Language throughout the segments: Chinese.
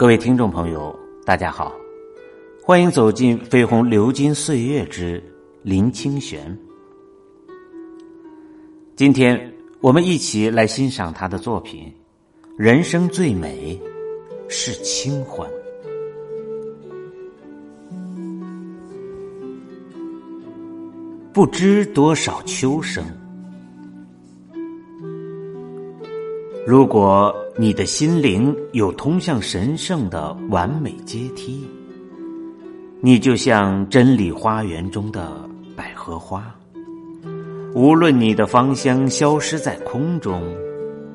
各位听众朋友，大家好，欢迎走进《飞鸿流金岁月之林清玄》。今天我们一起来欣赏他的作品《人生最美是清欢》。不知多少秋声。如果你的心灵有通向神圣的完美阶梯，你就像真理花园中的百合花。无论你的芳香消失在空中，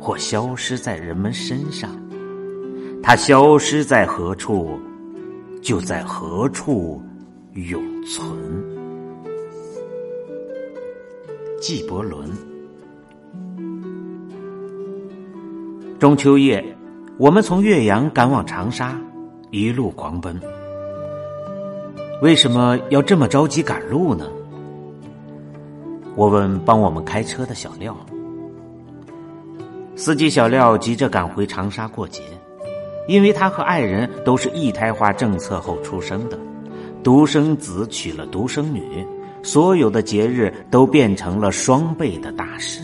或消失在人们身上，它消失在何处，就在何处永存。纪伯伦。中秋夜，我们从岳阳赶往长沙，一路狂奔。为什么要这么着急赶路呢？我问帮我们开车的小廖。司机小廖急着赶回长沙过节，因为他和爱人都是一胎化政策后出生的，独生子娶了独生女。所有的节日都变成了双倍的大事。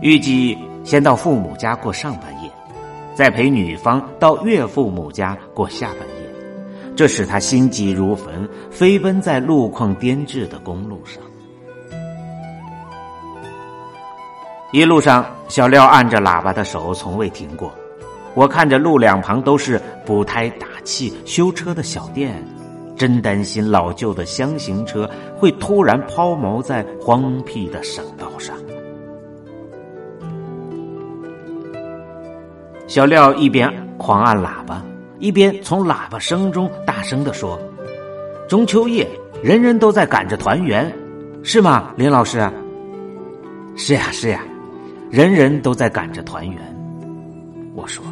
预计先到父母家过上半夜，再陪女方到岳父母家过下半夜，这使他心急如焚，飞奔在路况颠峙的公路上。一路上，小廖按着喇叭的手从未停过。我看着路两旁都是补胎、打气、修车的小店。真担心老旧的箱型车会突然抛锚在荒僻的省道上。小廖一边狂按喇叭，一边从喇叭声中大声的说：“中秋夜，人人都在赶着团圆，是吗，林老师？”“是呀，是呀，人人都在赶着团圆。”我说。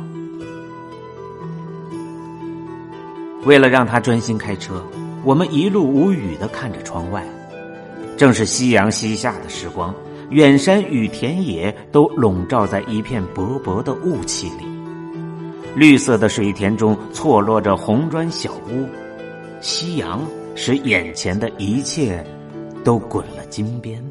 为了让他专心开车，我们一路无语的看着窗外。正是夕阳西下的时光，远山与田野都笼罩在一片薄薄的雾气里。绿色的水田中错落着红砖小屋，夕阳使眼前的一切都滚了金边。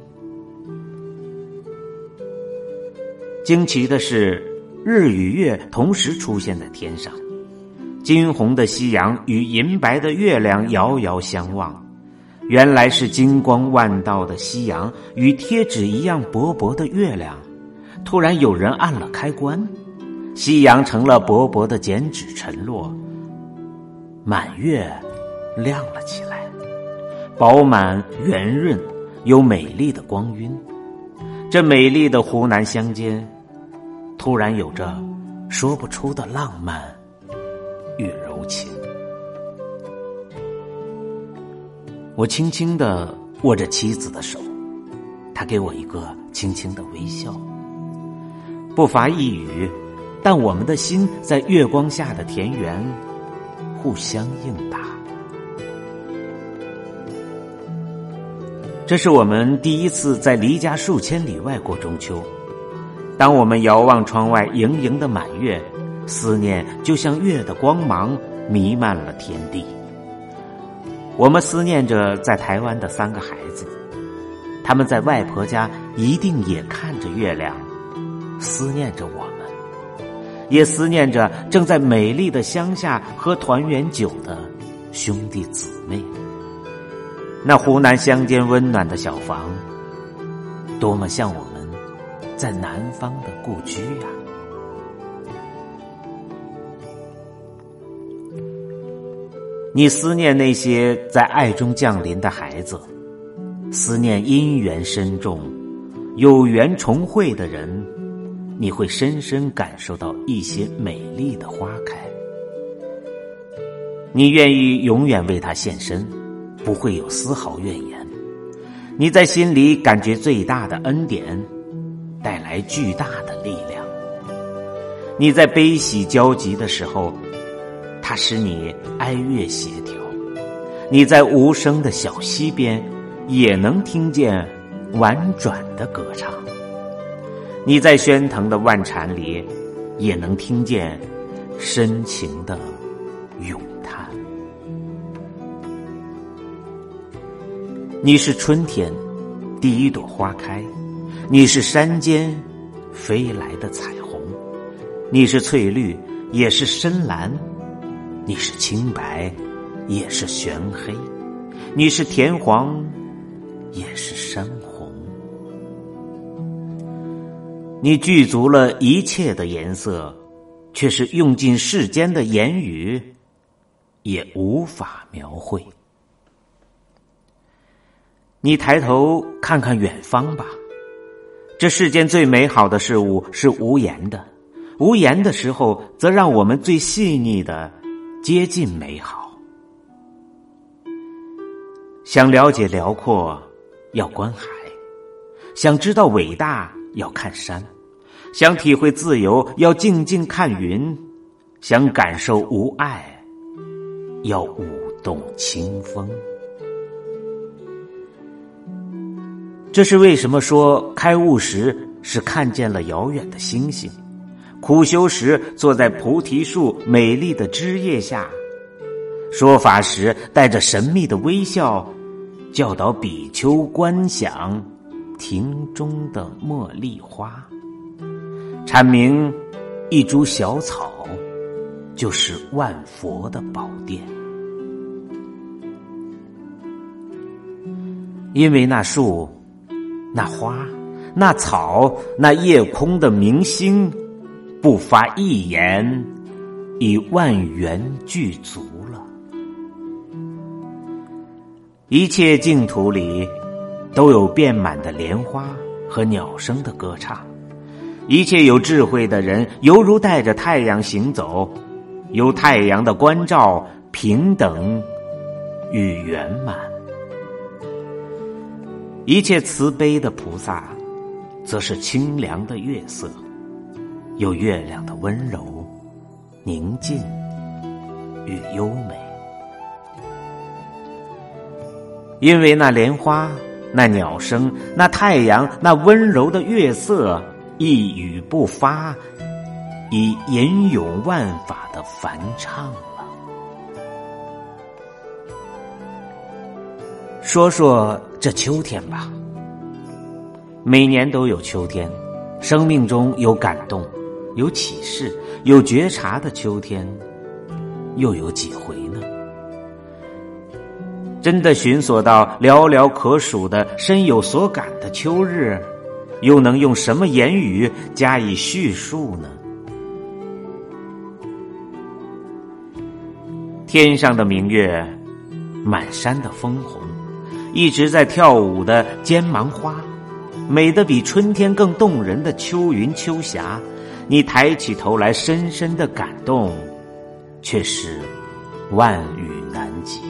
惊奇的是，日与月同时出现在天上。金红的夕阳与银白的月亮遥遥相望，原来是金光万道的夕阳与贴纸一样薄薄的月亮。突然有人按了开关，夕阳成了薄薄的剪纸沉落，满月亮了起来，饱满圆润，有美丽的光晕。这美丽的湖南乡间，突然有着说不出的浪漫。与柔情，我轻轻的握着妻子的手，她给我一个轻轻的微笑，不乏一语，但我们的心在月光下的田园互相应答。这是我们第一次在离家数千里外过中秋，当我们遥望窗外盈盈的满月。思念就像月的光芒弥漫了天地。我们思念着在台湾的三个孩子，他们在外婆家一定也看着月亮，思念着我，也思念着正在美丽的乡下喝团圆酒的兄弟姊妹。那湖南乡间温暖的小房，多么像我们在南方的故居呀！你思念那些在爱中降临的孩子，思念姻缘深重、有缘重会的人，你会深深感受到一些美丽的花开。你愿意永远为他献身，不会有丝毫怨言。你在心里感觉最大的恩典，带来巨大的力量。你在悲喜交集的时候。它使你哀乐协调，你在无声的小溪边也能听见婉转的歌唱；你在喧腾的万禅里也能听见深情的咏叹。你是春天第一朵花开，你是山间飞来的彩虹，你是翠绿，也是深蓝，你是清白，也是玄黑，你是田黄，也是山黄。你具足了一切的颜色。却是用尽世间的言语，也无法描绘。你抬头看看远方吧，这世间最美好的事物是无言的，无言的时候，则让我们最细腻的接近美好。想了解辽阔，要观海；想知道伟大，要看山。想体会自由，要静静看云；想感受无爱，要舞动清风。这是为什么说开悟时是看见了遥远的星星，苦修时坐在菩提树美丽的枝叶下，说法时带着神秘的微笑，教导比丘观想庭中的茉莉花。阐明一株小草就是万佛的宝殿，因为那树、那花、那草、那夜空的明星，不发一言，已万缘具足了。一切净土里，都有遍满的莲花和鸟声的歌唱。一切有智慧的人，犹如带着太阳行走，有太阳的关照，平等与圆满。一切慈悲的菩萨，则是清凉的月色，有月亮的温柔、宁静与优美。因为那莲花、那鸟声、那太阳、那温柔的月色。一语不发，已吟咏万法的梵唱了。说说这秋天吧，每年都有秋天，生命中有感动、有启示、有觉察的秋天，又有几回呢？真的寻索到寥寥可数的深有所感的秋日。又能用什么言语加以叙述呢？天上的明月，满山的枫红，一直在跳舞的尖芒花，美的比春天更动人的秋云秋霞，你抬起头来，深深的感动，却是万语难及。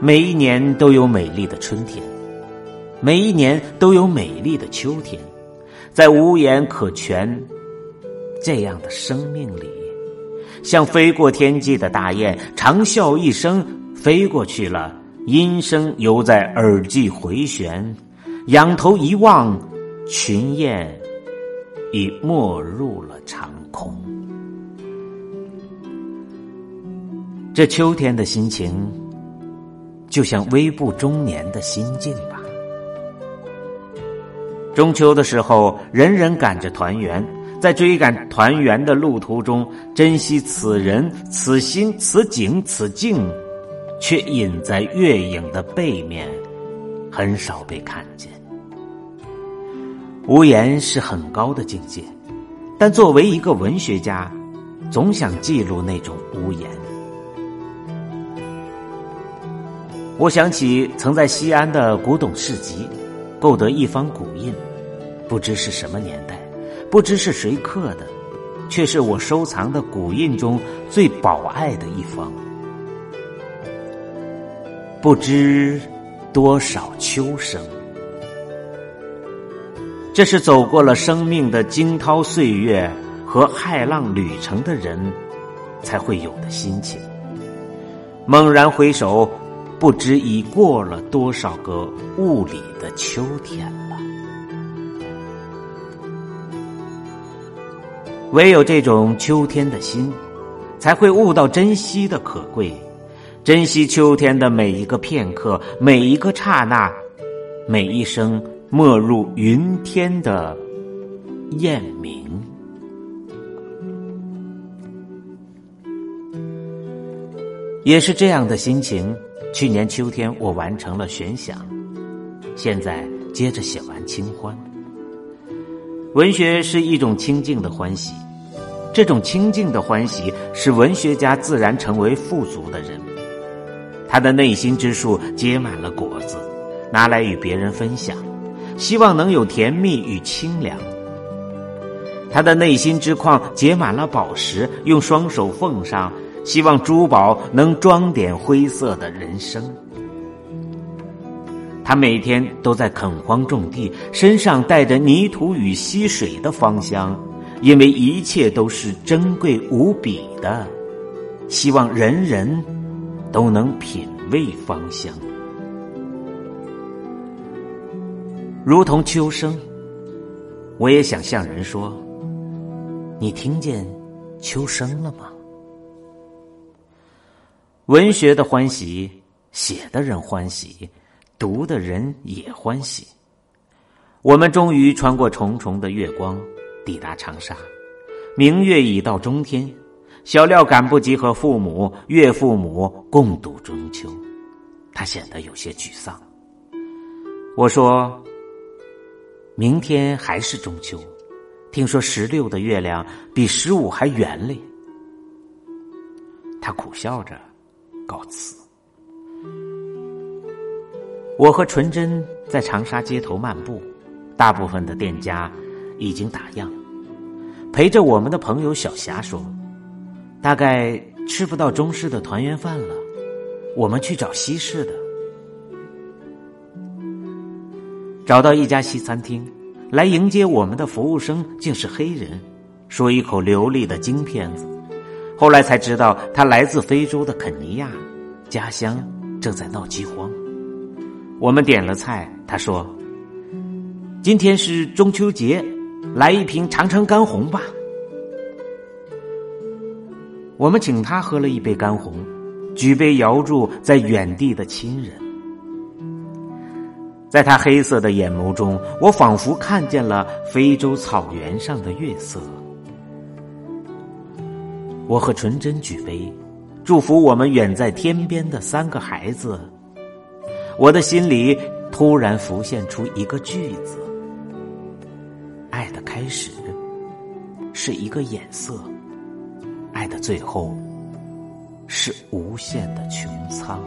每一年都有美丽的春天。每一年都有美丽的秋天，在无言可全这样的生命里，像飞过天际的大雁，长啸一声飞过去了，音声犹在耳际回旋。仰头一望，群雁已没入了长空。这秋天的心情，就像微步中年的心境吧。中秋的时候，人人赶着团圆，在追赶团圆的路途中，珍惜此人、此心、此景、此境，却隐在月影的背面，很少被看见。无言是很高的境界，但作为一个文学家，总想记录那种无言。我想起曾在西安的古董市集，购得一方古印。不知是什么年代，不知是谁刻的，却是我收藏的古印中最宝爱的一方。不知多少秋声，这是走过了生命的惊涛岁月和骇浪旅程的人才会有的心情。猛然回首，不知已过了多少个雾里的秋天唯有这种秋天的心，才会悟到珍惜的可贵，珍惜秋天的每一个片刻，每一个刹那，每一声没入云天的雁鸣。也是这样的心情，去年秋天我完成了悬想，现在接着写完清欢。文学是一种清静的欢喜，这种清静的欢喜使文学家自然成为富足的人。他的内心之树结满了果子，拿来与别人分享，希望能有甜蜜与清凉。他的内心之矿结满了宝石，用双手奉上，希望珠宝能装点灰色的人生。他每天都在垦荒种地，身上带着泥土与溪水的芳香，因为一切都是珍贵无比的，希望人人都能品味芳香。如同秋声，我也想向人说：“你听见秋声了吗？”文学的欢喜，写的人欢喜。读的人也欢喜。我们终于穿过重重的月光，抵达长沙。明月已到中天，小廖赶不及和父母、岳父母共度中秋，他显得有些沮丧。我说：“明天还是中秋，听说十六的月亮比十五还圆嘞。”他苦笑着告辞。我和纯真在长沙街头漫步，大部分的店家已经打烊。陪着我们的朋友小霞说：“大概吃不到中式的团圆饭了，我们去找西式的。”找到一家西餐厅，来迎接我们的服务生竟是黑人，说一口流利的京片子。后来才知道他来自非洲的肯尼亚，家乡正在闹饥荒。我们点了菜，他说：“今天是中秋节，来一瓶长城干红吧。”我们请他喝了一杯干红，举杯遥祝在远地的亲人。在他黑色的眼眸中，我仿佛看见了非洲草原上的月色。我和纯真举杯，祝福我们远在天边的三个孩子。我的心里突然浮现出一个句子：“爱的开始是一个眼色，爱的最后是无限的穹苍。”